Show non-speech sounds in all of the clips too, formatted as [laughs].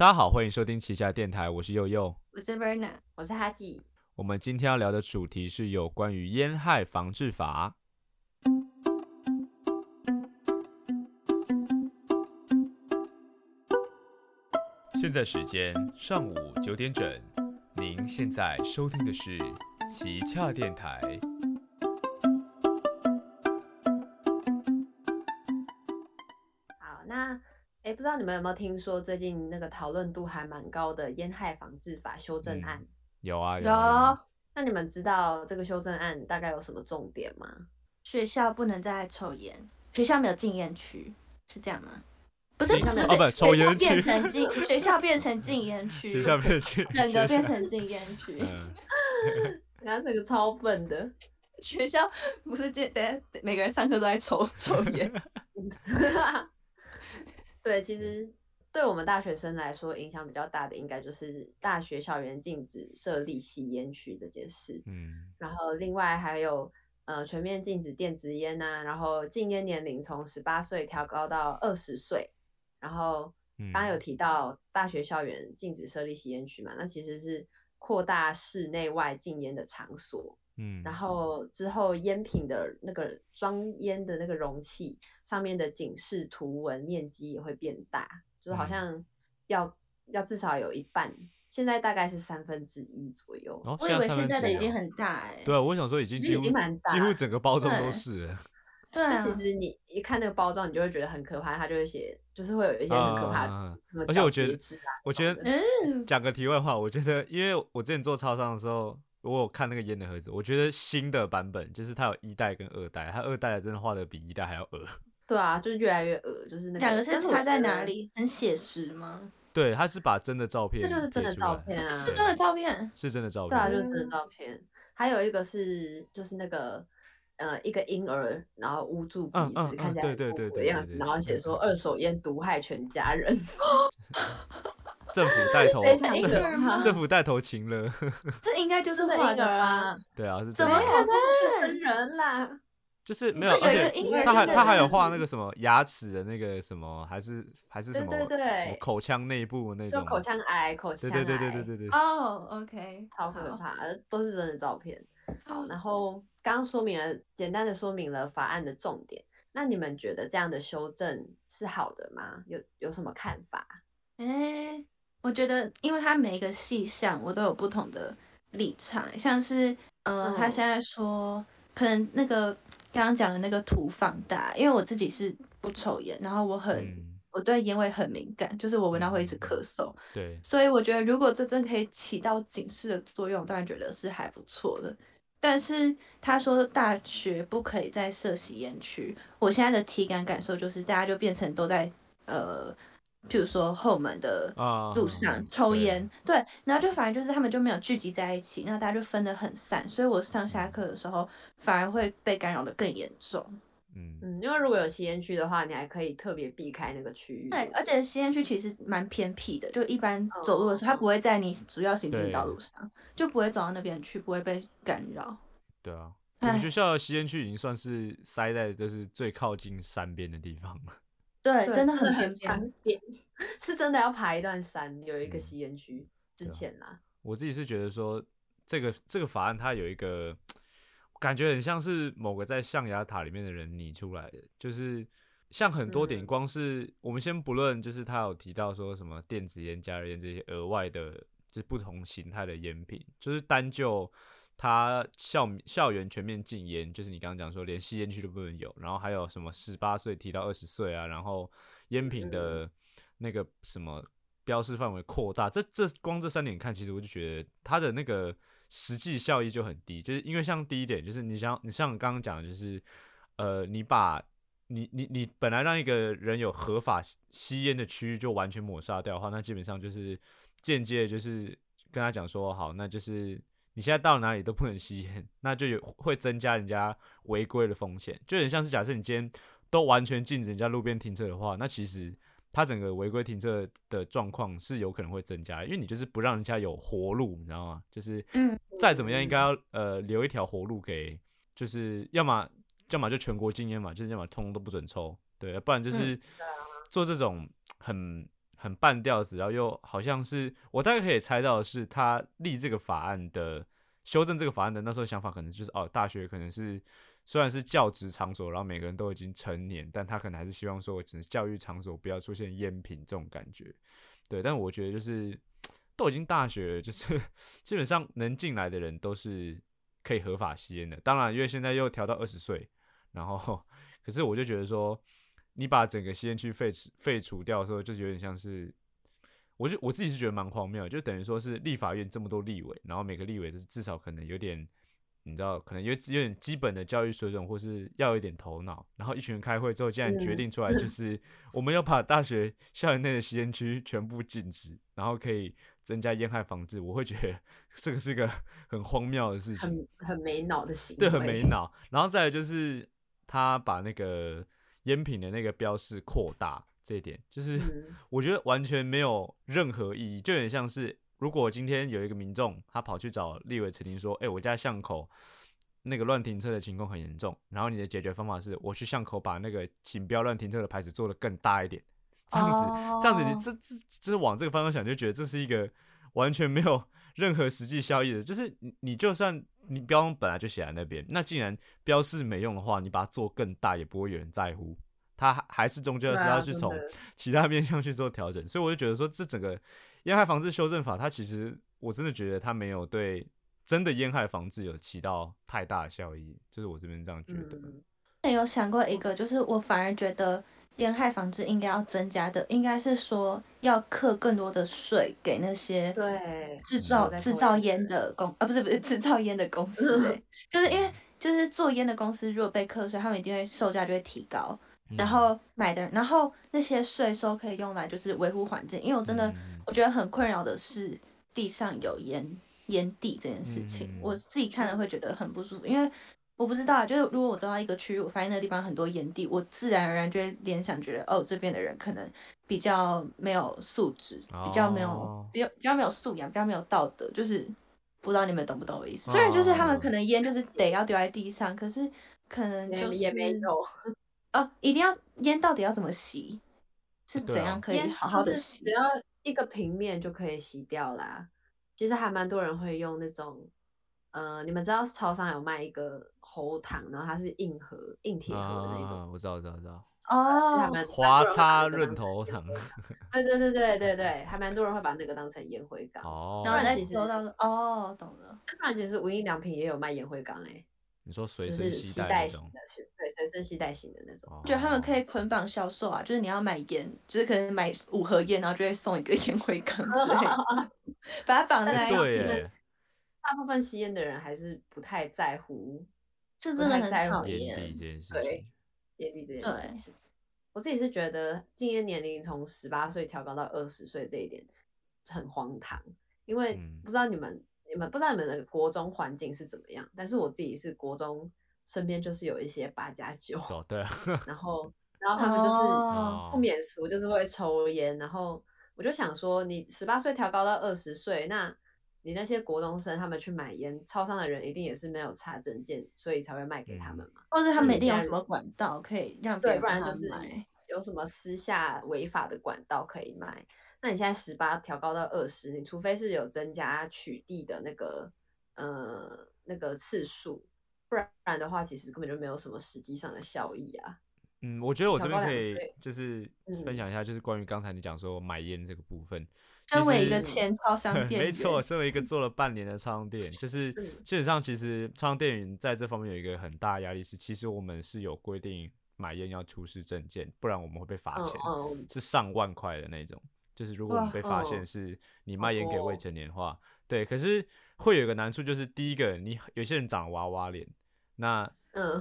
大家好，欢迎收听旗下电台，我是佑佑。我是 Verna，我是哈吉。我们今天要聊的主题是有关于烟害防治法。现在时间上午九点整，您现在收听的是旗下电台。哎，不知道你们有没有听说最近那个讨论度还蛮高的烟害防治法修正案？有啊，有。那你们知道这个修正案大概有什么重点吗？学校不能再抽烟，学校没有禁烟区，是这样吗？不是，不是，抽烟区变成禁，学校变成禁烟区，学校变成整个变成禁烟区。[laughs] 然后这个超笨的，学校不是这等下每个人上课都在抽抽烟。[laughs] [laughs] 对，其实对我们大学生来说，影响比较大的应该就是大学校园禁止设立吸烟区这件事。嗯，然后另外还有呃全面禁止电子烟呐，然后禁烟年龄从十八岁调高到二十岁。然后刚刚有提到大学校园禁止设立吸烟区嘛？那其实是扩大室内外禁烟的场所。嗯，然后之后烟品的那个装烟的那个容器上面的警示图文面积也会变大，就是好像要要至少有一半，现在大概是三分之一左右。我以为现在的已经很大哎。对啊，我想说已经已经蛮大几乎整个包装都是。[laughs] 对啊，其实你一看那个包装，你就会觉得很可怕，它就会写，就是会有一些很可怕的什么而且我觉得，我觉得，嗯，讲个题外话，我觉得，因为我之前做超商的时候，我有看那个烟的盒子，我觉得新的版本就是它有一代跟二代，它二代真的画的比一代还要恶。对啊，就是越来越恶，就是那个两个是差在哪里？很写实吗？对，他是把真的照片，这就是真的照片啊，是真的照片，是真的照片，对啊，就是真的照片。还有一个是，就是那个。呃，一个婴儿，然后捂住鼻子，看起来对对的样子，然后写说二手烟毒害全家人。[laughs] 政府带头，政府带头情了。[laughs] 这应该就是画的吧？对啊，是怎么可能是真人啦？就是没有，而且他还他还有画那个什么牙齿的那个什么，还是还是什么？对对对，口腔内部那种，口腔癌，口腔癌，对对对对对对对。哦，OK，超可怕，都是真的照片。好，然后。刚刚说明了，简单的说明了法案的重点。那你们觉得这样的修正是好的吗？有有什么看法？哎，我觉得，因为他每一个细项我都有不同的立场。像是，呃，他现在说，可能那个刚刚讲的那个图放大，因为我自己是不抽烟，然后我很我对烟味很敏感，就是我闻到会一直咳嗽。对，所以我觉得如果这真可以起到警示的作用，当然觉得是还不错的。但是他说大学不可以再设吸烟区，我现在的体感感受就是大家就变成都在呃，譬如说后门的路上抽烟，对，然后就反而就是他们就没有聚集在一起，那大家就分得很散，所以我上下课的时候反而会被干扰的更严重。嗯嗯，因为如果有吸烟区的话，你还可以特别避开那个区域。对，而且吸烟区其实蛮偏僻的，就一般走路的时候，它不会在你主要行进道路上，就不会走到那边去，不会被干扰。对啊，我们学校的吸烟区已经算是塞在就是最靠近山边的地方了。对，真的很偏山边，是真的要爬一段山，有一个吸烟区。之前啦，我自己是觉得说，这个这个法案它有一个。感觉很像是某个在象牙塔里面的人拟出来的，就是像很多点，光是我们先不论，就是他有提到说什么电子烟、加热烟这些额外的，就是不同形态的烟品，就是单就他校校园全面禁烟，就是你刚刚讲说连吸烟区都不能有，然后还有什么十八岁提到二十岁啊，然后烟品的那个什么标示范围扩大，这这光这三点看，其实我就觉得它的那个。实际效益就很低，就是因为像第一点，就是你像你像刚刚讲的，就是呃，你把你你你本来让一个人有合法吸烟的区域就完全抹杀掉的话，那基本上就是间接就是跟他讲说，好，那就是你现在到哪里都不能吸烟，那就有会增加人家违规的风险，就很像是假设你今天都完全禁止人家路边停车的话，那其实。它整个违规停车的状况是有可能会增加，因为你就是不让人家有活路，你知道吗？就是嗯，再怎么样应该要呃留一条活路给，就是要么要么就全国禁烟嘛，就是要么通通都不准抽，对，不然就是做这种很很半吊子，然后又好像是我大概可以猜到的是，他立这个法案的修正这个法案的那时候想法，可能就是哦，大学可能是虽然是教职场所，然后每个人都已经成年，但他可能还是希望说，只是教育场所不要出现烟品这种感觉。对，但我觉得就是都已经大学，就是 [laughs] 基本上能进来的人都是可以合法吸烟的。当然，因为现在又调到二十岁，然后 [laughs] 可是我就觉得说。你把整个吸烟区废除废除掉的时候，就是有点像是，我就我自己是觉得蛮荒谬，就等于说是立法院这么多立委，然后每个立委都是至少可能有点，你知道，可能有有点基本的教育水准，或是要有一点头脑，然后一群人开会之后，竟然决定出来就 [laughs] 是我们要把大学校园内的吸烟区全部禁止，然后可以增加烟害防治，我会觉得 [laughs] 这个是一个很荒谬的事情，很很没脑的行为，对，很没脑。然后再来就是他把那个。烟品的那个标示扩大这一点，就是 [laughs] 我觉得完全没有任何意义，就有点像是如果今天有一个民众他跑去找立委陈庭说：“哎，我家巷口那个乱停车的情况很严重。”然后你的解决方法是我去巷口把那个请不要乱停车的牌子做得更大一点，这样子，这样子，你这这这是往这个方向想，就觉得这是一个完全没有 [laughs] 任何实际效益的。就是你你就算你标本来就写在那边，那既然标示没用的话，你把它做更大也不会有人在乎。它还还是终究是要去从 [laughs] 其他面向去做调整，所以我就觉得说，这整个烟害防治修正法，它其实我真的觉得它没有对真的烟害防治有起到太大的效益，就是我这边这样觉得。那有想过一个，就是我反而觉得烟害防治应该要增加的，应该是说要课更多的税给那些对制造制造烟的公啊，不是不是制造烟的公司，就是因为就是做烟的公司如果被课税，他们一定会售价就会提高。然后买的，然后那些税收可以用来就是维护环境，因为我真的我觉得很困扰的是地上有烟烟蒂这件事情，我自己看了会觉得很不舒服，因为我不知道，就是如果我走到一个区域，我发现那个地方很多炎帝，我自然而然就会联想觉得哦，这边的人可能比较没有素质，比较没有比较比较没有素养，比较没有道德，就是不知道你们懂不懂我意思？虽然就是他们可能烟就是得要丢在地上，可是可能就是也没有。哦，一定要烟到底要怎么洗？是怎样可以好好的洗？只要一个平面就可以洗掉啦。其实还蛮多人会用那种，呃，你们知道超商有卖一个喉糖，然后它是硬盒、硬铁盒的那种。我知道，我知道，我知道。哦，华擦润喉糖。对对对对对对，[laughs] 还蛮多人会把那个当成烟灰缸。哦。然后再收到哦，懂了。不然其实无印良品也有卖烟灰缸哎。你说随身携带型的，对，随身携带型的那种，就他们可以捆绑销售啊，就是你要买烟，就是可能买五盒烟，然后就会送一个 [laughs] 烟灰缸之类的，[laughs] 把它绑在一起。大部分吸烟的人还是不太在乎，这真的很讨厌这件事情。对，烟蒂这件事情，我自己是觉得禁烟年龄从十八岁调高到二十岁这一点很荒唐，因为不知道你们。你们不知道你们的国中环境是怎么样，但是我自己是国中身边就是有一些八加九，对，然后然后他们就是不免俗，就是会抽烟，然后我就想说，你十八岁调高到二十岁，那你那些国中生他们去买烟，超商的人一定也是没有查证件，所以才会卖给他们嘛，或者他们一定有什么管道可以让对，不然就是有什么私下违法的管道可以卖。那你现在十八调高到二十，你除非是有增加取缔的那个呃那个次数，不然不然的话，其实根本就没有什么实际上的效益啊。嗯，我觉得我这边可以就是分享一下，就是关于刚才你讲说买烟这个部分。身为一个前超商 [laughs] 店没错，身为一个。做了半年的超商店，就是 [laughs] 基本上其实超商店员在这方面有一个很大压力，是其实我们是有规定买烟要出示证件，不然我们会被罚钱，是上万块的那种。就是如果我们被发现是你卖烟给未成年的话，对，可是会有一个难处，就是第一个，你有些人长娃娃脸，那嗯。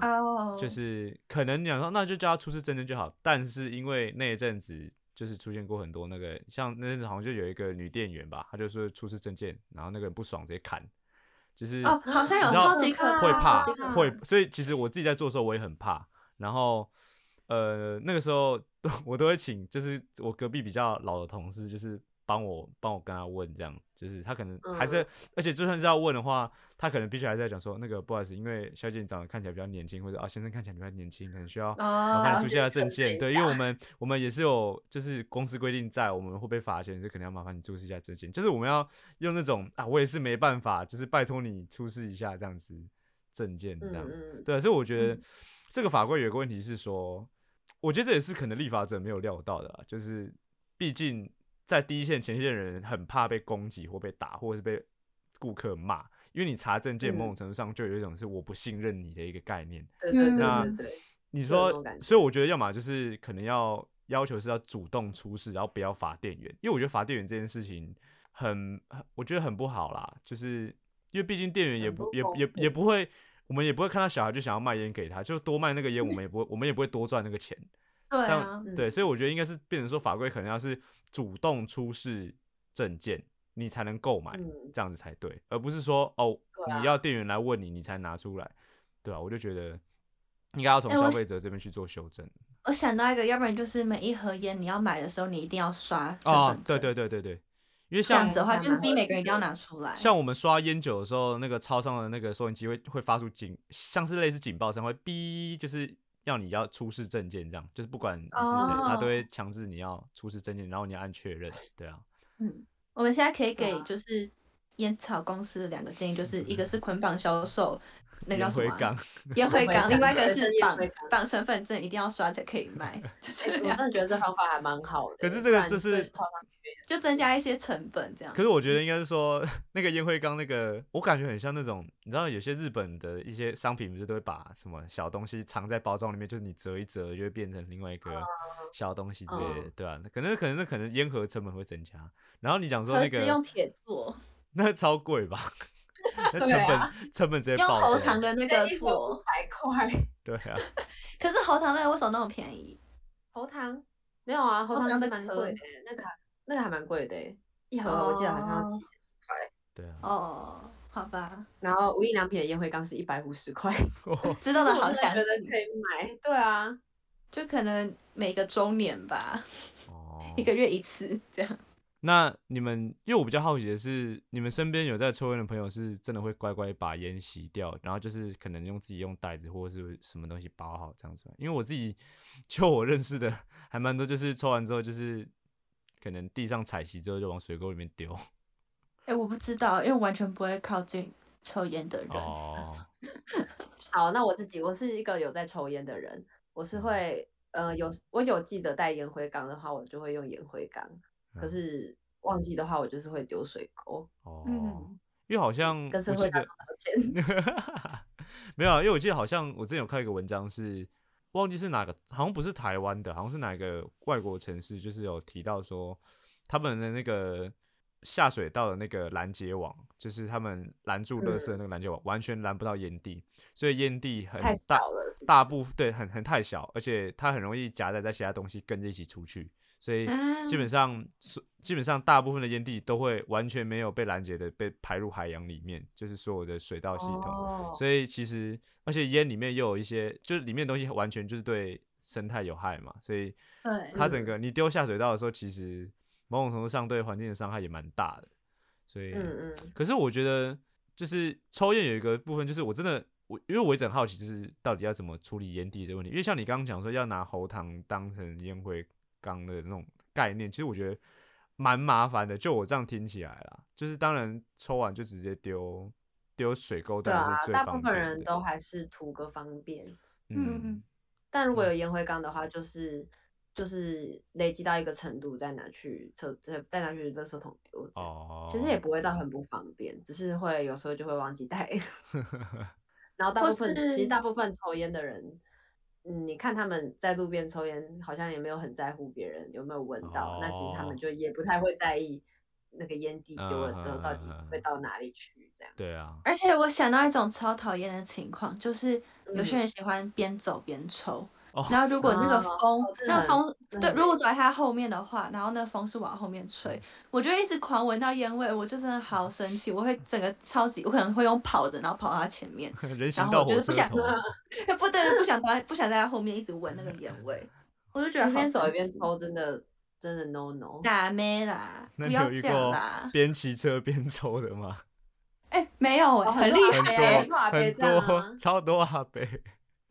就是可能你想说那就叫他出示证件就好，但是因为那一阵子就是出现过很多那个，像那阵子好像就有一个女店员吧，她就说出示证件，然后那个人不爽直接砍，就是哦，好像有超级可会怕会，所以其实我自己在做的时候我也很怕，然后呃那个时候。[laughs] 我都会请，就是我隔壁比较老的同事，就是帮我帮我跟他问，这样就是他可能还是，而且就算是要问的话，他可能必须还是在讲说，那个不好意思，因为小姐你长得看起来比较年轻，或者啊先生看起来比较年轻，可能需要麻烦出示下证件。对，因为我们我们也是有就是公司规定在，我们会被罚钱，是可能要麻烦你出示一下证件。就是我们要用那种啊，我也是没办法，就是拜托你出示一下这样子证件这样。对，所以我觉得这个法规有个问题是说，我觉得这也是可能立法者没有料到的，就是毕竟。在第一线前线的人很怕被攻击或被打，或者是被顾客骂，因为你查证件某种程度上就有一种是我不信任你的一个概念。对对对对。你说，所以我觉得要么就是可能要要求是要主动出示，然后不要罚店员，因为我觉得罚店员这件事情很，我觉得很不好啦。就是因为毕竟店员也不也也也不会，我们也不会看到小孩就想要卖烟给他，就多卖那个烟，我们也不会我们也不会多赚那个钱。对啊，对，所以我觉得应该是变成说法规可能要是。主动出示证件，你才能购买，这样子才对，而不是说哦，你要店员来问你，你才拿出来，对啊？我就觉得应该要从消费者这边去做修正。我想到一个，要不然就是每一盒烟你要买的时候，你一定要刷身份证。对对对对对，因为这样子的话，就是逼每个人一定要拿出来。像我们刷烟酒的时候，那个超商的那个收银机会会发出警，像是类似警报声，会哔，就是。要你要出示证件，这样就是不管你是谁，他都会强制你要出示证件，然后你要按确认，对啊。嗯，我们现在可以给就是烟草公司的两个建议，就是一个是捆绑销售，那叫什么？烟灰缸。另外一个是绑绑身份证，一定要刷才可以卖。[laughs] 就是我真的觉得这方法还蛮好的。可是这个就是。就增加一些成本，这样。可是我觉得应该是说，那个烟灰缸，那个我感觉很像那种，你知道有些日本的一些商品不是都会把什么小东西藏在包装里面，就是你折一折就会变成另外一个小东西之类的，对吧？可能可能那可能烟盒成本会增加。然后你讲说那个用铁做，那超贵吧？那成本成本直接爆。用喉糖的那个做，百块。[laughs] 对啊。[laughs] 可是喉糖那个为什么那么便宜？喉糖没有啊，喉糖是蛮贵的，那个。那个还蛮贵的，一盒我记得好像要七十几块。对啊。哦，好吧。[laughs] 然后无印良品的烟灰缸是一百五十块，知道的好想觉得可以买。对啊，就可能每个周年吧，一个月一次这样。那你们，因为我比较好奇的是，你们身边有在抽烟的朋友，是真的会乖乖把烟吸掉，然后就是可能用自己用袋子或者是什么东西包好这样子。因为我自己，就我认识的还蛮多，就是抽完之后就是。可能地上踩熄之后就往水沟里面丢。哎，我不知道，因为完全不会靠近抽烟的人。哦。[laughs] 好，那我自己，我是一个有在抽烟的人，我是会，呃，有我有记得带烟灰缸的话，我就会用烟灰缸。可是忘记的话，我就是会丢水沟。哦。因为好像跟社会道歉。[laughs] 没有啊，因为我记得好像我之前有看一个文章是。忘记是哪个，好像不是台湾的，好像是哪个外国城市，就是有提到说他们的那个下水道的那个拦截网，就是他们拦住垃圾那个拦截网，完全拦不到烟蒂，所以烟蒂很大，大部分对很很太小，而且它很容易夹带在其他东西跟着一起出去。所以基本上是基本上大部分的烟蒂都会完全没有被拦截的被排入海洋里面，就是所有的水道系统。所以其实而且烟里面又有一些，就是里面东西完全就是对生态有害嘛。所以它整个你丢下水道的时候，其实某种程度上对环境的伤害也蛮大的。所以，可是我觉得就是抽烟有一个部分，就是我真的我因为我一直很好奇，就是到底要怎么处理烟蒂的问题。因为像你刚刚讲说要拿喉糖当成烟灰。缸的那种概念，其实我觉得蛮麻烦的。就我这样听起来啦，就是当然抽完就直接丢丢水沟，对啊，大部分人都还是图个方便。嗯，但如果有烟灰缸的话，就是就是累积到一个程度再拿去车再再拿去垃圾桶丢。哦，其实也不会到很不方便，只是会有时候就会忘记带。[laughs] [laughs] 然后大部分其实大部分抽烟的人。嗯，你看他们在路边抽烟，好像也没有很在乎别人有没有闻到。那其实他们就也不太会在意那个烟蒂丢了之后到底会到哪里去，这样。对啊。而且我想到一种超讨厌的情况，就是有些人喜欢边走边抽。然后如果那个风，那风对，如果走在他后面的话，然后那风是往后面吹，我就一直狂闻到烟味，我就真的好生气，我会整个超级，我可能会用跑的，然后跑到他前面，[laughs] 然后我就是不想，[laughs] 不对，不想在不想在他后面一直闻那个烟味，我就觉得一边走一边抽真的真的 no no。打咩啦？不要这样啦！边骑车边抽的吗？哎，没有哎，很厉害，很多，超多阿北。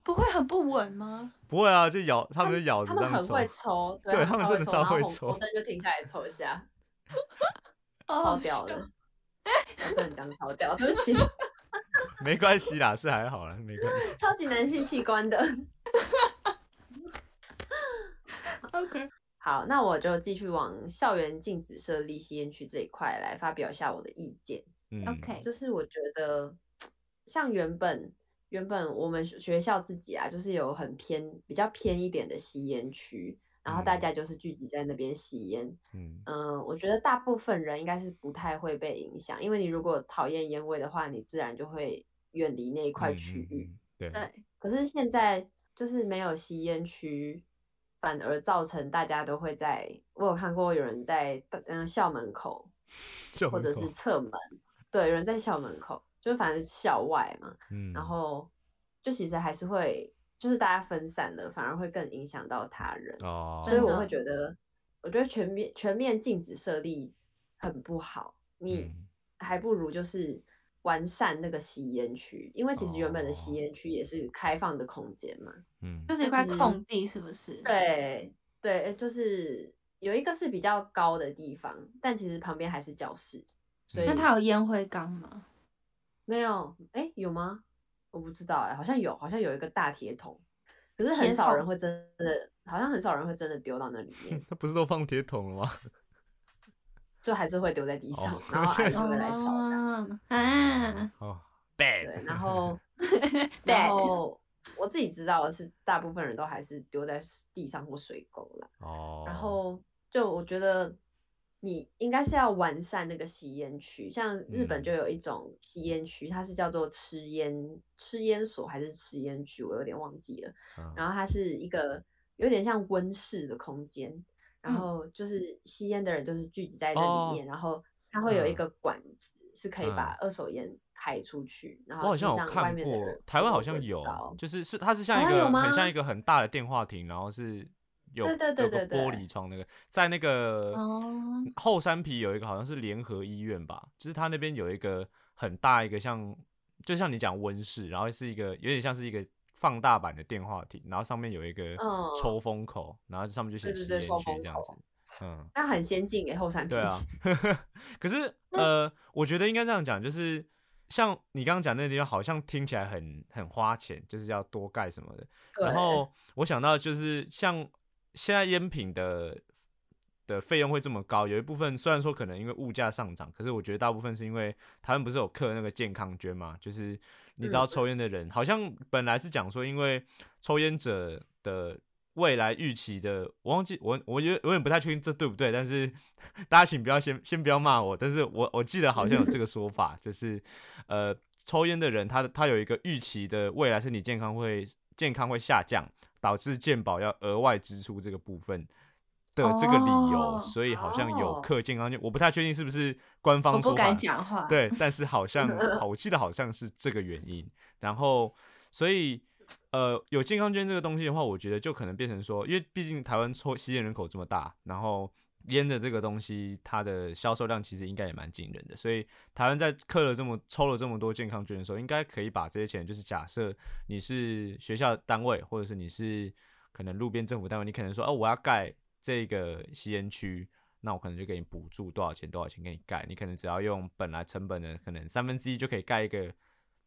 不会很不稳吗？不会啊，就咬，他们就咬着他们很会抽，对他们真的超会抽，红灯就停下来抽一下，[laughs] 超屌的。不能讲超屌，对不起。[laughs] 没关系啦，是还好啦，没关系。[laughs] 超级男性器官的。OK，好，那我就继续往校园禁止设立吸烟区这一块来发表一下我的意见。OK，就是我觉得像原本原本我们学校自己啊，就是有很偏比较偏一点的吸烟区，然后大家就是聚集在那边吸烟。嗯嗯，我觉得大部分人应该是不太会被影响，因为你如果讨厌烟味的话，你自然就会远离那一块区域。对对。可是现在就是没有吸烟区，反而造成大家都会在。我有看过有人在嗯校门口，或者是侧门。对，有人在校门口，就反正校外嘛，嗯，然后就其实还是会，就是大家分散了，反而会更影响到他人哦。所以我会觉得，我觉得全面全面禁止设立很不好，你还不如就是完善那个吸烟区，因为其实原本的吸烟区也是开放的空间嘛，嗯，就是一块空地，是不是？对对，就是有一个是比较高的地方，但其实旁边还是教室。所以那它有烟灰缸吗？没有，哎，有吗？我不知道，哎，好像有，好像有一个大铁桶，可是很少人会真的，好像很少人会真的丢到那里 [laughs] 面。他不是都放铁桶了吗？[laughs] 就还是会丢在地上，然后阿姨会来扫。啊，哦，bad。对，然后，[laughs] 然后我自己知道的是，大部分人都还是丢在地上或水沟了。哦。然后，就我觉得。你应该是要完善那个吸烟区，像日本就有一种吸烟区，它是叫做吃烟吃烟所还是吃烟区，我有点忘记了。然后它是一个有点像温室的空间，然后就是吸烟的人就是聚集在那里面，然后它会有一个管子是可以把二手烟排出去。然后我好像有看过，台湾好像有，就是是它是像一个很像一个很大的电话亭，然后是。有有个玻璃窗，那个在那个后山皮有一个好像是联合医院吧，就是他那边有一个很大一个像，就像你讲温室，然后是一个有点像是一个放大版的电话亭，然后上面有一个抽风口，然后上面就写吸烟区这样子。嗯，那很先进诶，后山皮。对 [laughs] 啊，可是 [laughs] 呃，我觉得应该这样讲，就是像你刚刚讲那个地方，好像听起来很很花钱，就是要多盖什么的。然后我想到就是像。现在烟品的的费用会这么高，有一部分虽然说可能因为物价上涨，可是我觉得大部分是因为他们不是有刻那个健康捐嘛，就是你知道抽烟的人好像本来是讲说，因为抽烟者的未来预期的，我忘记我我有有点不太确定这对不对，但是大家请不要先先不要骂我，但是我我记得好像有这个说法，就是呃抽烟的人他他有一个预期的未来身体健康会健康会下降。导致健保要额外支出这个部分的这个理由，所以好像有克健康就我不太确定是不是官方说法。对，但是好像 [laughs] 我记得好像是这个原因。然后，所以呃，有健康捐这个东西的话，我觉得就可能变成说，因为毕竟台湾抽吸烟人口这么大，然后。烟的这个东西，它的销售量其实应该也蛮惊人的，所以台湾在刻了这么抽了这么多健康券的时候，应该可以把这些钱，就是假设你是学校单位，或者是你是可能路边政府单位，你可能说哦，我要盖这个吸烟区，那我可能就给你补助多少钱，多少钱给你盖，你可能只要用本来成本的可能三分之一就可以盖一个，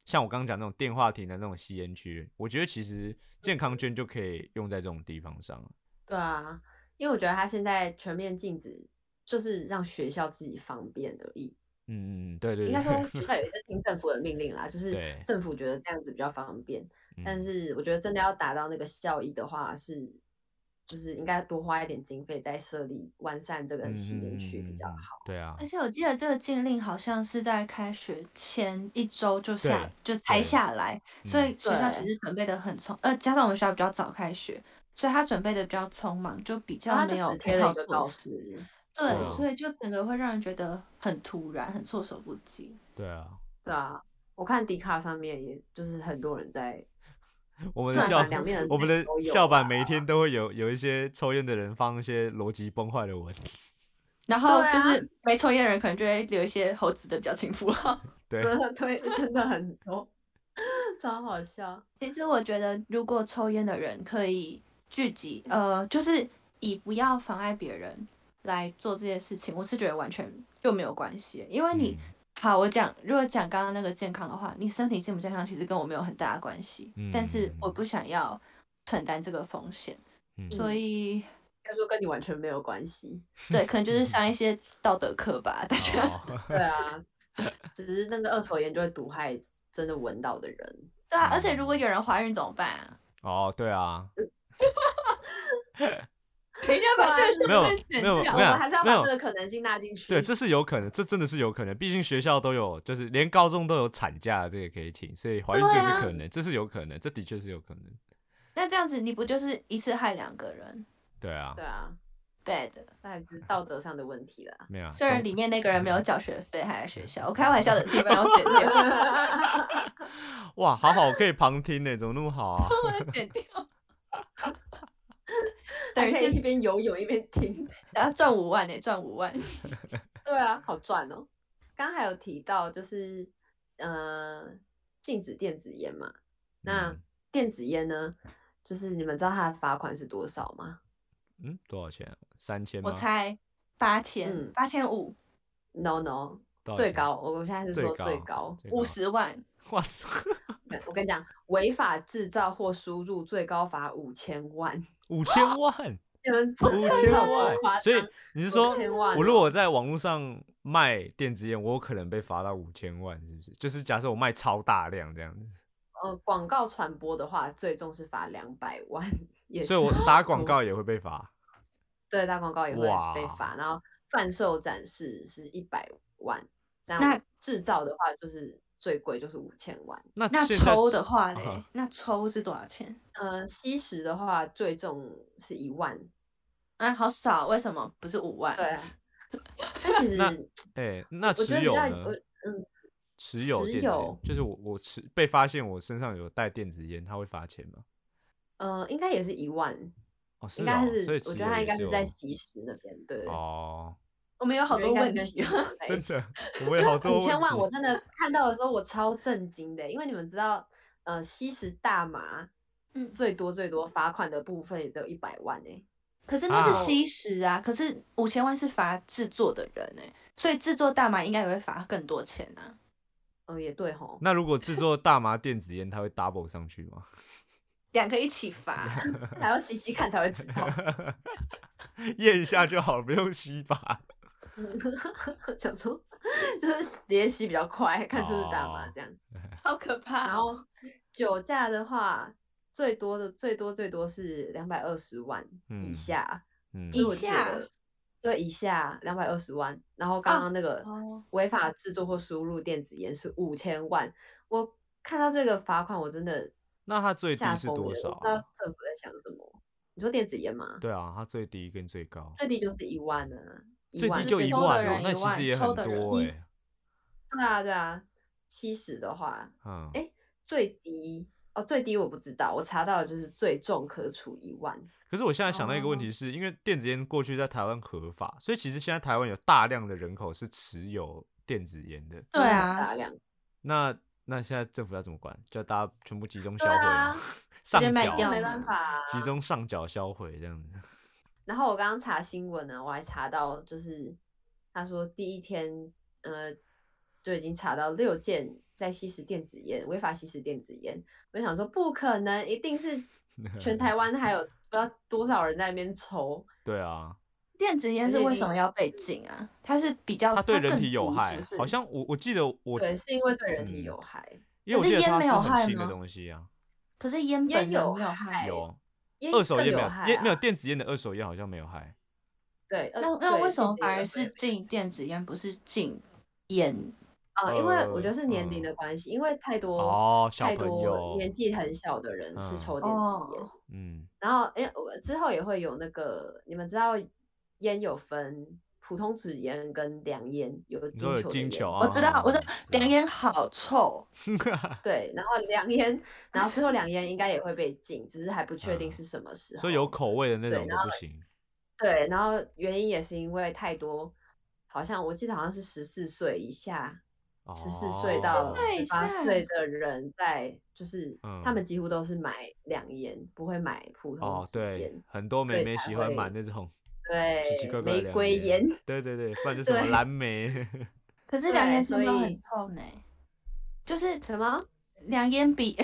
像我刚刚讲那种电话亭的那种吸烟区，我觉得其实健康券就可以用在这种地方上。对啊。因为我觉得他现在全面禁止，就是让学校自己方便而已。嗯嗯对对。应该说 [laughs] 学校也是听政府的命令啦，就是政府觉得这样子比较方便。但是我觉得真的要达到那个效益的话，是就是应该多花一点经费在设立完善这个吸烟区比较好。对啊。而且我记得这个禁令好像是在开学前一周就下就才下来，所以学校其实准备的很充，呃，加上我们学校比较早开学。所以他准备的比较匆忙，就比较没有配套措施。对，所以就整个会让人觉得很突然，很措手不及。对啊，对啊，我看迪卡上面，也就是很多人在 [laughs] 我们的校两面我们的校版每一天都会有有一些抽烟的人放一些逻辑崩坏的文，然后就是没抽烟的人可能就会留一些猴子的表情符号。[laughs] 对对，真的很多，[laughs] 超好笑。其实我觉得，如果抽烟的人可以聚集，呃，就是以不要妨碍别人来做这些事情，我是觉得完全就没有关系，因为你。好，我讲，如果讲刚刚那个健康的话，你身体健不健康其实跟我没有很大的关系，但是我不想要承担这个风险，所以应该说跟你完全没有关系。[laughs] [laughs] 对，可能就是上一些道德课吧，大家。[laughs] 对啊，只是那个二手烟就会毒害真的闻到的人。对啊，而且如果有人怀孕怎么办啊？哦，对啊。[laughs] 一定要把这个没有没有没有，我们还是要把这个可能性纳进去。对，这是有可能，这真的是有可能。毕竟学校都有，就是连高中都有产假，这个可以请，所以怀孕这是可能，这是有可能，这的确是有可能。那这样子，你不就是一次害两个人？对啊，对啊，bad，那还是道德上的问题啦。没有，虽然里面那个人没有缴学费，还在学校，我开玩笑的，基本要剪掉。[laughs] 哇，好好，可以旁听呢，怎么那么好啊？[laughs] 剪掉。[laughs] 可以一边游泳一边听，[laughs] 然后赚五万呢，赚五万。[laughs] 对啊，好赚哦。刚刚还有提到，就是呃，禁止电子烟嘛。那电子烟呢，就是你们知道它的罚款是多少吗？嗯，多少钱？三千我猜八千，八千五。No No，最高，我我现在是说最高五十万。哇塞！[laughs] 我跟你讲，违法制造或输入最高罚五千万。[laughs] 五千万，你们五千万，所以你是说，我如果在网络上卖电子烟，我有可能被罚到五千万，是不是？就是假设我卖超大量这样子。呃，广告传播的话，最终是罚两百万，也所以我打广告也会被罚。[laughs] 对，打广告也会被罚，然后贩售展示是一百万，这样制造的话就是。最贵就是五千万，那那抽的话呢？那抽是多少钱？呃，吸食的话最重是一万，啊，好少，为什么不是五万？对，[laughs] 那其实，哎，那持有呢？嗯，持有电子烟，就是我我持被发现我身上有带电子烟，他会罚钱吗？呃，应该也是一万，哦，应该是，我觉得他应该是在吸食那边，对，哦。我们有好多问题，真的，[laughs] 我们有好多五千万，我真的看到的时候我超震惊的，因为你们知道，呃，吸食大麻，嗯，最多最多罚款的部分也只有一百万哎，可是那是吸食啊，可是五千万是罚制作的人哎，所以制作大麻应该也会罚更多钱啊。哦，也对吼。那如果制作大麻电子烟，它会 double 上去吗？[laughs] 两个一起罚，还要吸吸看才会知道，[laughs] 验一下就好了，不用吸吧。[laughs] 想说就是直接吸比较快，看是不是大麻这样，[laughs] 好可怕。然后酒驾的话，最多的最多最多是两百二十万以下，以下对以下两百二十万。然后刚刚那个违法制作或输入电子烟是五千万。我看到这个罚款，我真的那它最低是多少？不知道政府在想什么？你说电子烟吗？对啊，它最低跟最高，最低就是一万呢。最低就一万哦，那其实也很多哎。对啊，对啊，七十的话，嗯，哎，最低哦，最低我不知道，我查到的就是最重可处一万。可是我现在想到一个问题，是因为电子烟过去在台湾合法，所以其实现在台湾有大量的人口是持有电子烟的。对啊，大量。那那现在政府要怎么管？叫大家全部集中销毁，[laughs] 上缴，没办法，集中上缴销毁这样子。然后我刚刚查新闻呢，我还查到，就是他说第一天，呃，就已经查到六件在吸食电子烟，违法吸食电子烟。我想说，不可能，一定是全台湾还有 [laughs] 不知道多少人在那边抽。对啊，电子烟是为什么要被禁啊？它是比较它对人体有害，好像我我记得我对是因为对人体有害，因为烟没有害吗？可是烟烟有害有。二手烟没有，烟没有电子烟的二手烟好像没有害。对，那那为什么反而是禁电子烟，不是禁烟？啊，因为我觉得是年龄的关系，因为太多哦，太多年纪很小的人是抽电子烟。嗯，然后哎，之后也会有那个，你们知道烟有分普通纸烟跟凉烟有金球我知道，我知道凉烟好臭。[laughs] 对，然后凉烟，然后之后凉烟应该也会被禁，只是还不确定是什么时候。所以有口味的那种都不行。对，然后原因也是因为太多，好像我记得好像是十四岁以下，十四岁到十八岁的人在，就是他们几乎都是买凉烟，不会买普通纸烟。很多妹妹喜欢买那种。对，玫瑰烟，对对对，不然就是什么蓝。莓。[laughs] 可是凉烟真的很臭呢，就是什么？凉烟比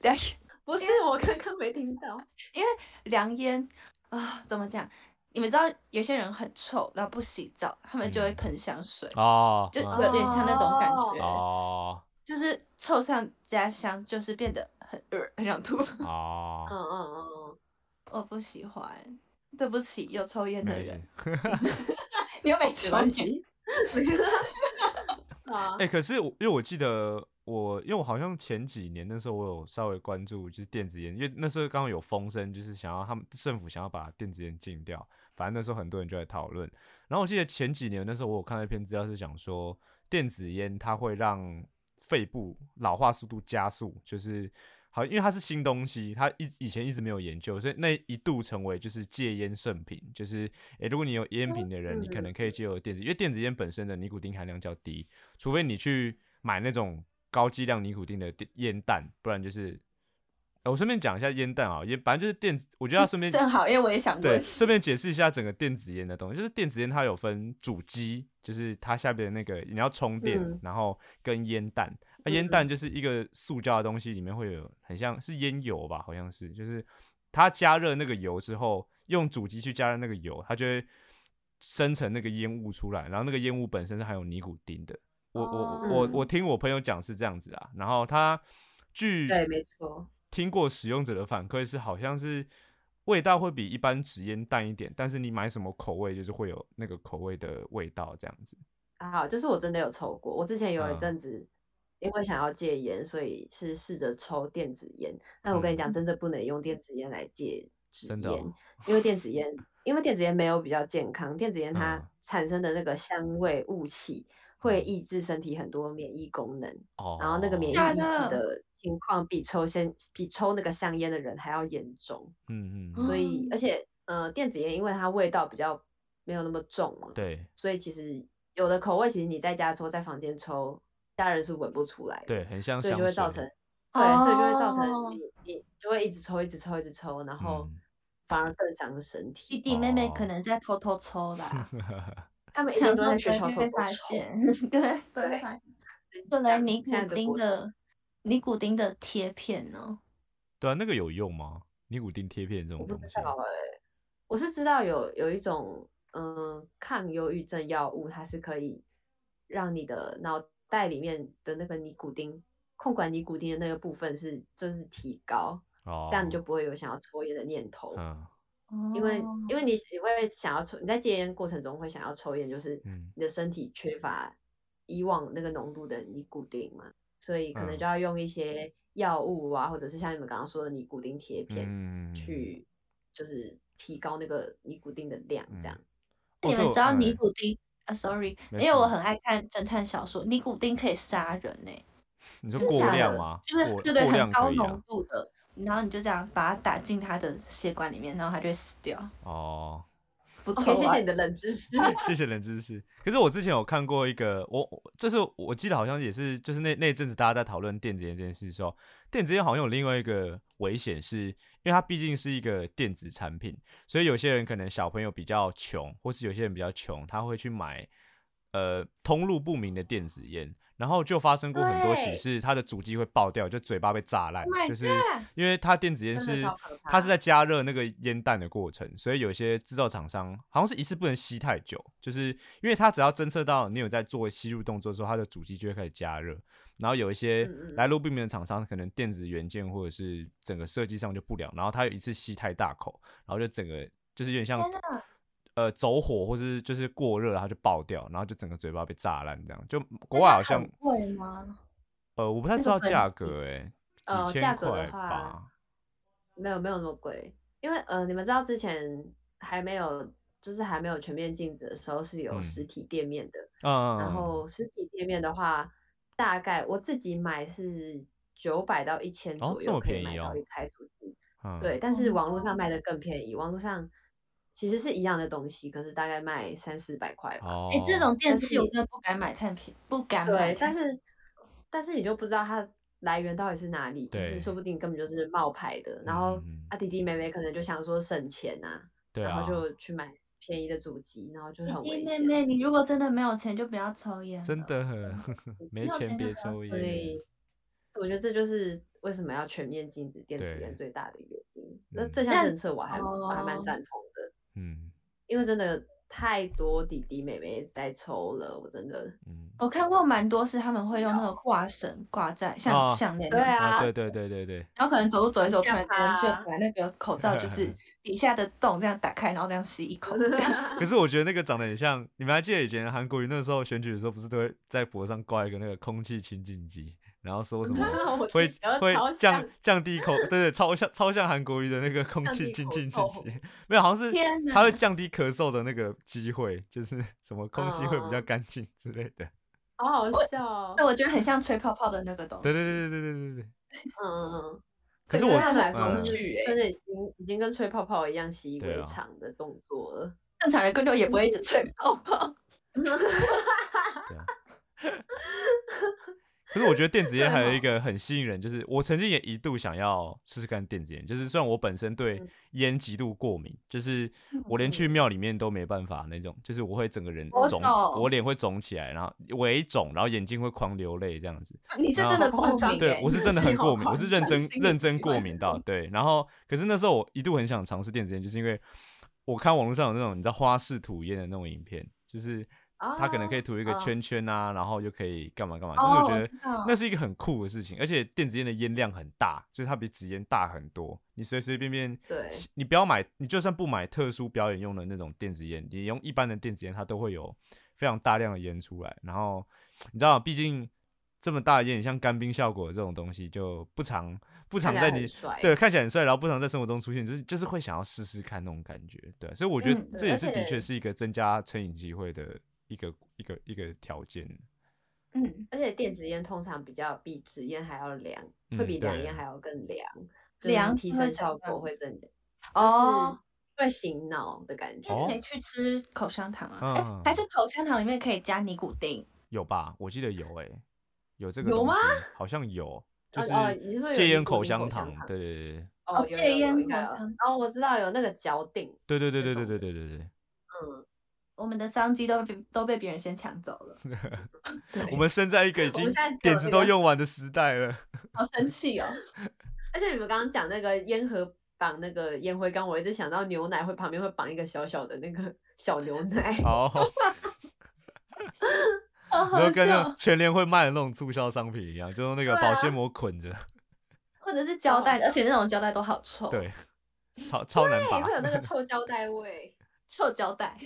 凉烟 [laughs] 不是我刚刚没听到，[laughs] 因为凉烟啊，怎么讲？你们知道有些人很臭，然后不洗澡，他们就会喷香水哦，就有点像那种感觉哦，就是臭上加香，就是变得很恶很想吐。哦，嗯嗯嗯，我不喜欢。对不起，有抽烟的人。[laughs] 你又没抽烟。[laughs] 啊，哎，可是我因为我记得我，因为我好像前几年那时候我有稍微关注，就是电子烟，因为那时候刚好有风声，就是想要他们政府想要把电子烟禁掉。反正那时候很多人就在讨论。然后我记得前几年那时候我有看到一篇资料是讲说，电子烟它会让肺部老化速度加速，就是。好，因为它是新东西，它一以前一直没有研究，所以那一度成为就是戒烟圣品。就是，诶，如果你有烟品的人，你可能可以借由电子，因为电子烟本身的尼古丁含量较低，除非你去买那种高剂量尼古丁的烟弹，不然就是。我顺便讲一下烟弹啊，也反正就是电子，我觉得要顺便正好，因为我也想对，顺便解释一下整个电子烟的东西，就是电子烟它有分主机，就是它下边的那个你要充电，然后跟烟弹。烟弹就是一个塑胶的东西，里面会有很像是烟油吧，好像是，就是它加热那个油之后，用主机去加热那个油，它就会生成那个烟雾出来，然后那个烟雾本身是含有尼古丁的。我我我我听我朋友讲是这样子啊，然后他据对没错，听过使用者的反馈是好像是味道会比一般纸烟淡一点，但是你买什么口味就是会有那个口味的味道这样子。啊，就是我真的有抽过，我之前有一阵子。因为想要戒烟，所以是试着抽电子烟。但我跟你讲，真的不能用电子烟来戒纸烟，因为电子烟，因为电子烟没有比较健康。电子烟它产生的那个香味雾气会抑制身体很多免疫功能，然后那个免疫抑制的情况比抽先比抽那个香烟的人还要严重。嗯嗯。所以，而且呃，电子烟因为它味道比较没有那么重嘛，对，所以其实有的口味其实你在家抽，在房间抽。家人是闻不出来，对，很像，所以就会造成，对，所以就会造成你你就会一直抽，一直抽，一直抽，然后反而更伤身体。弟弟妹妹可能在偷偷抽啦，[laughs] 他们一直都在学校偷偷抽，对 [laughs] 对。后来尼古丁的尼古丁的贴片呢？对啊，那个有用吗？尼古丁贴片这种？我不知道哎，我是知道有有一种嗯抗忧郁症药物，它是可以让你的脑。袋里面的那个尼古丁控管尼古丁的那个部分是就是提高，这样你就不会有想要抽烟的念头。嗯，因为因为你你会想要抽，你在戒烟过程中会想要抽烟，就是你的身体缺乏以往那个浓度的尼古丁嘛，所以可能就要用一些药物啊，或者是像你们刚刚说的尼古丁贴片去，就是提高那个尼古丁的量，这样。你们知道尼古丁？啊，sorry，因为我很爱看侦探小说，尼古丁可以杀人呢。你说过量吗？就是对对，很高浓度的，然后你就这样把它打进他的血管里面，然后他就会死掉。哦。不错，谢谢你的冷知识。[laughs] 谢谢冷知识。可是我之前有看过一个，我就是我记得好像也是，就是那那阵子大家在讨论电子烟这件事的时候，电子烟好像有另外一个危险，是因为它毕竟是一个电子产品，所以有些人可能小朋友比较穷，或是有些人比较穷，他会去买呃通路不明的电子烟。然后就发生过很多起，是它的主机会爆掉，就嘴巴被炸烂，就是因为它电子烟是它是在加热那个烟弹的过程，所以有些制造厂商好像是一次不能吸太久，就是因为它只要侦测到你有在做吸入动作的时候，它的主机就会开始加热。然后有一些来路不明的厂商，可能电子元件或者是整个设计上就不良，然后它有一次吸太大口，然后就整个就是有点像。呃，走火或是就是过热，它就爆掉，然后就整个嘴巴被炸烂，这样就国外好像贵吗？呃，我不太知道价格，哎，几千块吧。没有没有那么贵，因为呃，你们知道之前还没有就是还没有全面禁止的时候是有实体店面的，嗯，然后实体店面的话，大概我自己买是九百到一千左右可以买到一台主机，对，但是网络上卖的更便宜，网络上其实是一样的东西，可是大概卖三四百块吧。哎，这种电器我真的不敢买太便，不敢买。对，但是但是你就不知道它来源到底是哪里，就是说不定根本就是冒牌的。然后啊弟弟妹妹可能就想说省钱呐，然后就去买。便宜的主机，然后就很危险。妹妹，你如果真的没有钱，就不要抽烟。真的，[laughs] 没钱别抽烟。所以，我觉得这就是为什么要全面禁止电子烟最大的原因。那这项政策我还我还蛮赞同的。嗯，因为真的。太多弟弟妹妹在抽了，我真的，嗯，我看过蛮多是他们会用那个挂绳挂在像项链，对啊，对对对对对，然后可能走路走一走，突然间就把那个口罩就 [laughs] 是底下的洞这样打开，然后这样吸一口。[laughs] 可是我觉得那个长得很像，你们还记得以前韩国瑜那时候选举的时候，不是都会在脖上挂一个那个空气清净机？然后说什么 [laughs] 会会降降低口，对对，超像超像韩国瑜的那个空气清净机，没有，好像是它会降低咳嗽的那个机会，就是 [laughs] 什么空气会比较干净之类的。好好笑，那我觉得很像吹泡泡的那个东西。对对对对对对对对。嗯嗯。可是我来说是真的已经已经跟吹泡泡一样习以为常的动作了。正常人根本也不会一直吹泡泡。[laughs] 可是我觉得电子烟还有一个很吸引人，就是我曾经也一度想要试试看电子烟。就是虽然我本身对烟极度过敏，就是我连去庙里面都没办法那种，就是我会整个人肿，我脸会肿起来，然后微肿，然后眼睛会狂流泪这样子。你是真的过敏？对，我是真的很过敏，我是认真认真过敏到对。然后，可是那时候我一度很想尝试电子烟，就是因为我看网络上有那种你知道花式吐烟的那种影片，就是。他可能可以涂一个圈圈啊，然后又可以干嘛干嘛，就是我觉得那是一个很酷的事情，而且电子烟的烟量很大，就是它比纸烟大很多。你随随便便，对，你不要买，你就算不买特殊表演用的那种电子烟，你用一般的电子烟，它都会有非常大量的烟出来。然后你知道，毕竟这么大的烟，像干冰效果这种东西就不常不常在你对看起来很帅，然后不常在生活中出现，就是就是会想要试试看那种感觉。对，所以我觉得这也是的确是一个增加成瘾机会的。一个一个一个条件，嗯，而且电子烟通常比较比纸烟还要凉，会比凉烟还要更凉，凉提升效果会增加，哦，会醒脑的感觉。可以去吃口香糖啊，哎还是口香糖里面可以加尼古丁？有吧？我记得有哎，有这个有吗？好像有，就是戒烟口香糖，对对对，哦，戒烟口香糖，哦，我知道有那个嚼定，对对对对对对对对对，嗯。我们的商机都被都被别人先抢走了。[laughs] 我们生在一个已经点子都用完的时代了，好生气哦！[laughs] 而且你们刚刚讲那个烟盒绑那个烟灰缸，我一直想到牛奶会旁边会绑一个小小的那个小牛奶。哦，[laughs] 然后跟那全联会卖的那种促销商品一样，就用那个保鲜膜捆着，或者是胶带，而且那种胶带都好臭。对，超超难拔，会有那个臭胶带味，臭胶带。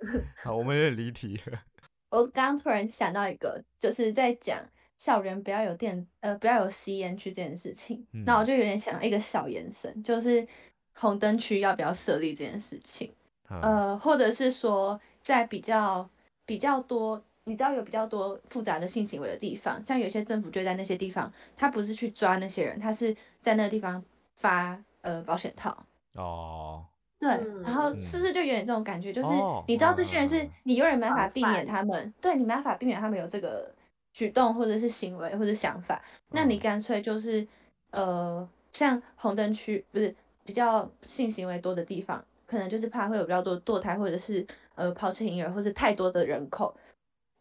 [laughs] 好，我们有点离题了。[laughs] 我刚突然想到一个，就是在讲校园不要有电，呃，不要有吸烟区这件事情。那我就有点想一个小延伸，就是红灯区要不要设立这件事情？呃，或者是说，在比较比较多，你知道有比较多复杂的性行为的地方，像有些政府就在那些地方，他不是去抓那些人，他是在那个地方发呃保险套。哦。对，然后是不是就有点这种感觉？就是你知道这些人是你永远没办法避免他们，对你没办法避免他们有这个举动或者是行为或者想法，那你干脆就是呃，像红灯区不是比较性行为多的地方，可能就是怕会有比较多堕胎或者是呃抛弃婴儿或是太多的人口。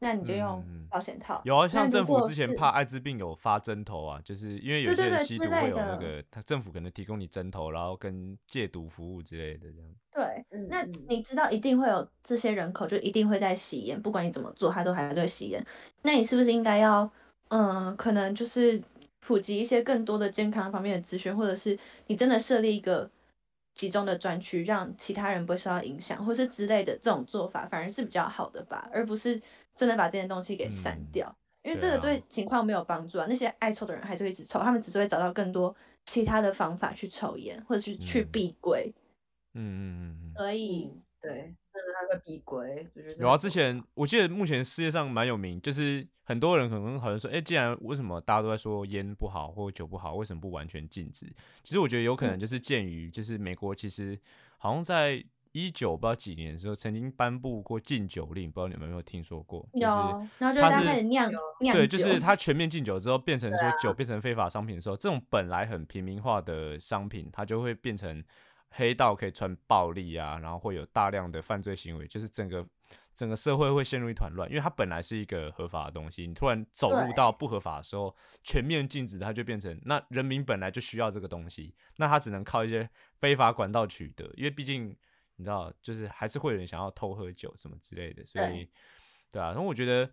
那你就用保险套。有啊，像政府之前怕艾滋病有发针头啊，就是因为有些人吸毒会有那个，他政府可能提供你针头，然后跟戒毒服务之类的这样。对，那你知道一定会有这些人口，就一定会在吸烟，不管你怎么做，他都还在吸烟。那你是不是应该要，嗯，可能就是普及一些更多的健康方面的资讯，或者是你真的设立一个集中的专区，让其他人不会受到影响，或是之类的这种做法，反而是比较好的吧，而不是。真的把这件东西给删掉，因为这个对情况没有帮助啊。那些爱抽的人还是会一直抽，他们只是会找到更多其他的方法去抽烟，或者是去避规。嗯嗯嗯嗯所以对，真的它会逼归。有啊，之前我记得目前世界上蛮有名，就是很多人可能好像说，哎，既然为什么大家都在说烟不好或酒不好，为什么不完全禁止？其实我觉得有可能就是鉴于，就是美国其实好像在。一九不知道几年的时候，曾经颁布过禁酒令，不知道你们有没有听说过？有，然后就开始酿酿对，就是它全面禁酒之后，变成说酒变成非法商品的时候，这种本来很平民化的商品，它就会变成黑道可以穿暴力啊，然后会有大量的犯罪行为，就是整个整个社会会陷入一团乱，因为它本来是一个合法的东西，你突然走入到不合法的时候，全面禁止，它就变成那人民本来就需要这个东西，那他只能靠一些非法管道取得，因为毕竟。你知道，就是还是会有人想要偷喝酒什么之类的，所以，对啊。然后我觉得，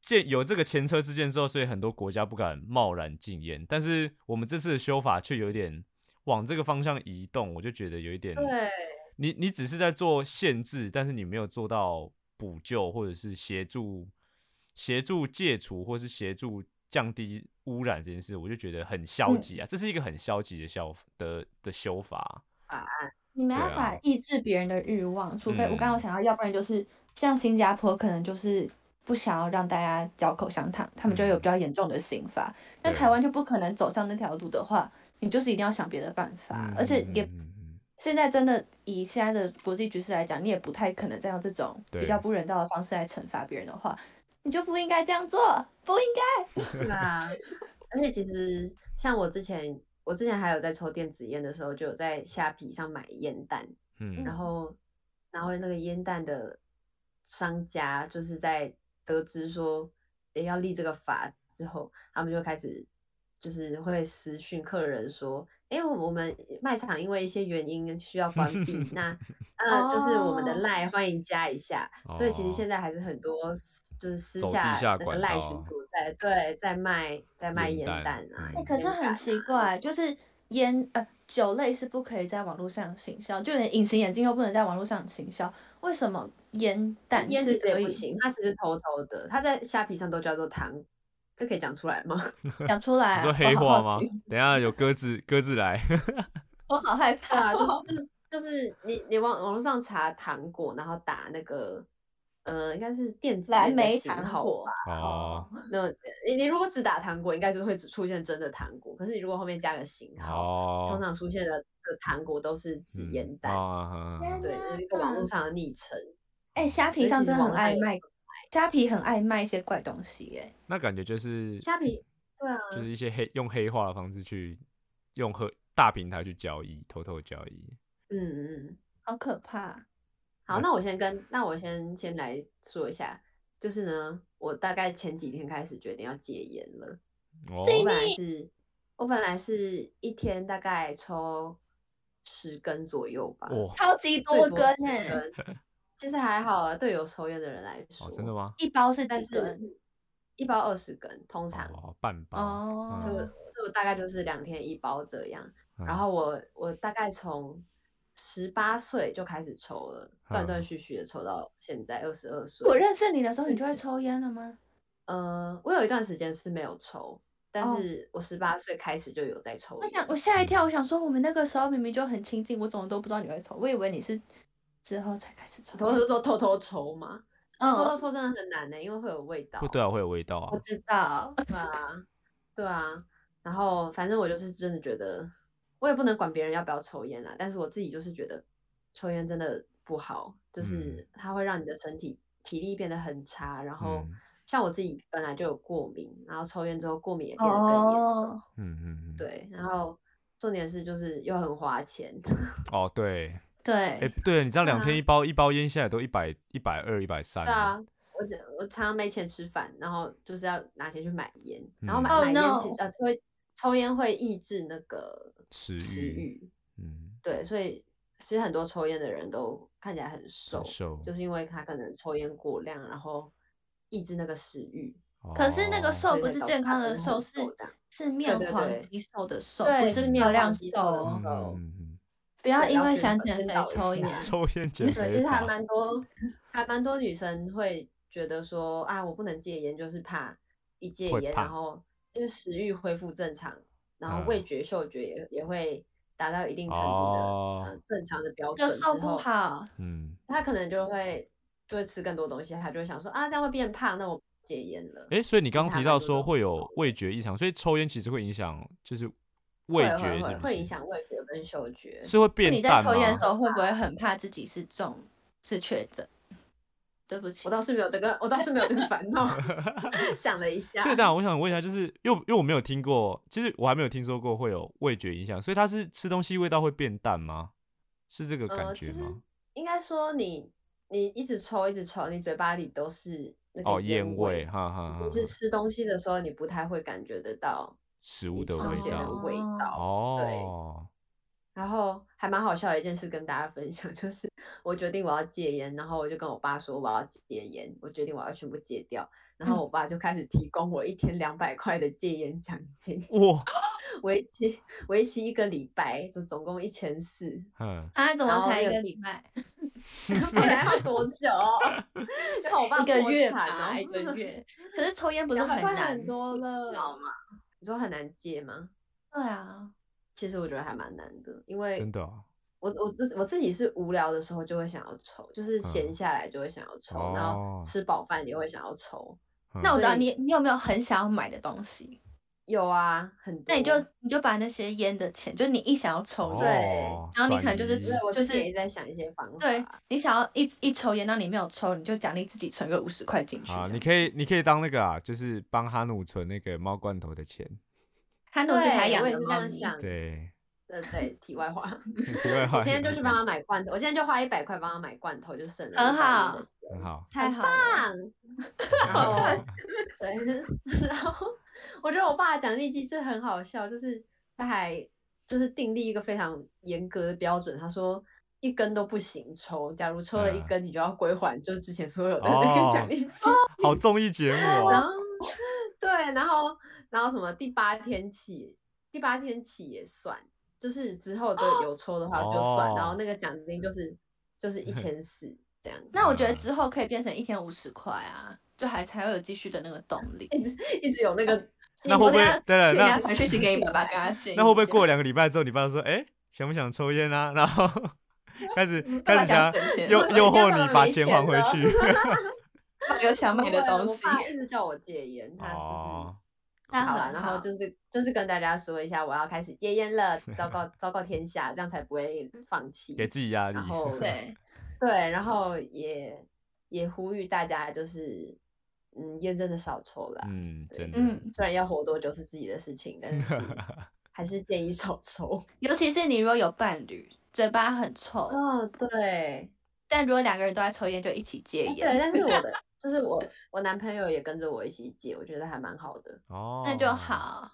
见有这个前车之鉴之后，所以很多国家不敢贸然禁烟。但是我们这次的修法却有点往这个方向移动，我就觉得有一点，对，你你只是在做限制，但是你没有做到补救或者是协助协助戒除或是协助降低污染这件事，我就觉得很消极啊。这是一个很消极的消的的修法法案。你没办法抑制别人的欲望，除非我刚刚想到，要不然就是像新加坡，可能就是不想要让大家嚼口香糖，他们就有比较严重的刑罚。那台湾就不可能走上那条路的话，你就是一定要想别的办法，而且也现在真的以现在的国际局势来讲，你也不太可能再用这种比较不人道的方式来惩罚别人的话，你就不应该这样做，不应该。对啊，而且其实像我之前。我之前还有在抽电子烟的时候，就有在虾皮上买烟弹，嗯，然后，然后那个烟弹的商家就是在得知说，也要立这个法之后，他们就开始就是会私讯客人说。因为我们卖场因为一些原因需要关闭，那 [laughs] 呃就是我们的赖欢迎加一下，所以其实现在还是很多就是私下那个赖群主在对在卖在卖烟弹啊。哎可是很奇怪，就是烟呃酒类是不可以在网络上行销，就连隐形眼镜又不能在网络上行销，为什么烟弹烟其实也不行？它其实偷偷的，它在虾皮上都叫做糖。这可以讲出来吗？[laughs] 讲出来。你说黑话吗？等下有鸽子，鸽子来。[laughs] 我好害怕。就是就是就是你你网网络上查糖果，然后打那个呃，应该是电子蓝莓糖果吧？哦，没有。你你如果只打糖果，应该就会只出现真的糖果。可是你如果后面加个型号，通常出现的的糖果都是纸烟弹。对，一个网络上的昵称。哎，虾皮上真的很爱卖。虾皮很爱卖一些怪东西，哎，那感觉就是虾皮，对啊，就是一些黑用黑化的方式去用和大平台去交易，偷偷交易，嗯嗯，好可怕。好，那我先跟那我先先来说一下，就是呢，我大概前几天开始决定要戒烟了。我本来是，我本来是一天大概抽十根左右吧，超级多根哎。[laughs] 其实还好啊，对有抽烟的人来说，真的吗？一包是几根？一包二十根，通常哦，半包哦，就就大概就是两天一包这样。然后我我大概从十八岁就开始抽了，断断续续的抽到现在二十二岁。我认识你的时候，你就会抽烟了吗？呃，我有一段时间是没有抽，但是我十八岁开始就有在抽。我想我吓一跳，我想说我们那个时候明明就很亲近，我怎么都不知道你会抽，我以为你是。之后才开始抽，偷偷偷偷偷抽吗？嗯，偷偷抽真的很难呢，因为会有味道。对啊，会有味道啊。我知道。对啊，对啊。然后反正我就是真的觉得，我也不能管别人要不要抽烟啦。但是我自己就是觉得，抽烟真的不好，就是它会让你的身体体力变得很差。然后像我自己本来就有过敏，然后抽烟之后过敏也变得更严重。嗯嗯嗯。对，然后重点是就是又很花钱。哦，对。对，哎，对，你知道两天一包一包烟现在都一百一百二一百三。对啊，我我常常没钱吃饭，然后就是要拿钱去买烟，然后买买烟其实呃会抽烟会抑制那个食欲，嗯，对，所以其实很多抽烟的人都看起来很瘦，瘦就是因为他可能抽烟过量，然后抑制那个食欲。可是那个。瘦不是健康的瘦，是是面黄肌瘦的瘦，不是面亮肌瘦。不要因为想减肥抽烟，[laughs] 抽烟减肥。对，其实还蛮多，[laughs] 还蛮多女生会觉得说啊，我不能戒烟，就是怕一戒烟，然后因为食欲恢复正常，然后味觉、嗅觉也也会达到一定程度的呃正常的标准就瘦不好，嗯，他可能就会就会吃更多东西，他就会想说啊，这样会变胖，那我戒烟了。哎，所以你刚刚提到说会有味觉异常，所以抽烟其实会影响就是味觉，是会影响味觉跟嗅觉，是会变。你在抽烟的时候会不会很怕自己是中是确诊？对不起，我倒是没有这个，我倒是没有这个烦恼。[laughs] 想了一下，所以当然我想问一下，就是因为因为我没有听过，其实我还没有听说过会有味觉影响，所以它是吃东西味道会变淡吗？是这个感觉吗？应该说你你一直抽一直抽，你嘴巴里都是那个烟味，哈哈。你是吃东西的时候，你不太会感觉得到食物的味道，哦，对。然后还蛮好笑的一件事跟大家分享，就是 [laughs] 我决定我要戒烟，然后我就跟我爸说我要戒烟，我决定我要全部戒掉，然后我爸就开始提供我一天两百块的戒烟奖金，哇，[laughs] 为期为期一个礼拜，就总共一千四，嗯，啊，怎么才一个礼拜？[laughs] 本来要多久？然后我爸一个月吧，一个月，可是抽烟不是很难多了，知道吗？你说很难戒吗？对啊。其实我觉得还蛮难的，因为真的，我我自我自己是无聊的时候就会想要抽，就是闲下来就会想要抽，然后吃饱饭也会想要抽。那我知道你你有没有很想要买的东西？有啊，很多。那你就你就把那些烟的钱，就是你一想要抽，对，然后你可能就是就是也在想一些方法。对你想要一一抽烟，那你没有抽，你就奖励自己存个五十块进去。啊，你可以你可以当那个啊，就是帮哈努存那个猫罐头的钱。哈努是他养的猫咪，对，对对。题外话，[laughs] 题外话，我今天就去帮他买罐头，我今天就花一百块帮他买罐头，就省了很好，很好，[laughs] 太好，[laughs] 然后对，然后我觉得我爸奖励机制很好笑，就是他还就是订立一个非常严格的标准，他说一根都不行抽，假如抽了一根，你就要归还，就是之前所有的那个奖励金。好综艺节目啊！然后对，然后。然后什么第八天起，第八天起也算，就是之后就有抽的话就算，然后那个奖金就是就是一 [laughs] 千四这样。那我觉得之后可以变成一天五十块啊，就还才会有继续的那个动力，一直一直有那个。[laughs] 那会不会？对了，那传讯息给你爸爸，跟他 [laughs] 那会不会过两个礼拜之后，你爸说，哎，想不想抽烟啊？然后 [laughs] 开始开始想诱诱惑你把钱还回去。有想买的东西。一直叫我戒烟，他就是。好了，然后就是就是跟大家说一下，我要开始戒烟了，昭告昭告天下，这样才不会放弃，给自己压力。然后对对，然后也也呼吁大家，就是嗯，烟真的少抽啦，嗯，真的，嗯，虽然要活多久是自己的事情，但是 [laughs] 还是建议少抽，[laughs] 尤其是你如果有伴侣，嘴巴很臭，哦，对，但如果两个人都在抽烟，就一起戒烟，对，但是我的。[laughs] 就是我，我男朋友也跟着我一起戒，我觉得还蛮好的。哦，那就好。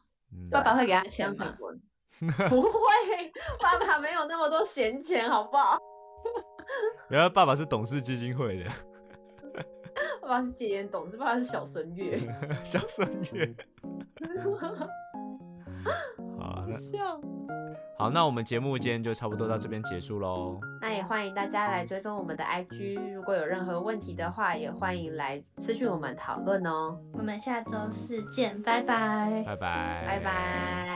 爸爸会给他钱吗？不会，爸爸没有那么多闲钱，好不好？原来爸爸是董事基金会的。爸爸是戒烟董事，爸爸是小孙月。[laughs] 小孙月。[laughs] 好笑。好，那我们节目今天就差不多到这边结束喽。那也欢迎大家来追踪我们的 IG，如果有任何问题的话，也欢迎来私讯我们讨论哦。我们下周四见，拜拜，拜拜，拜拜。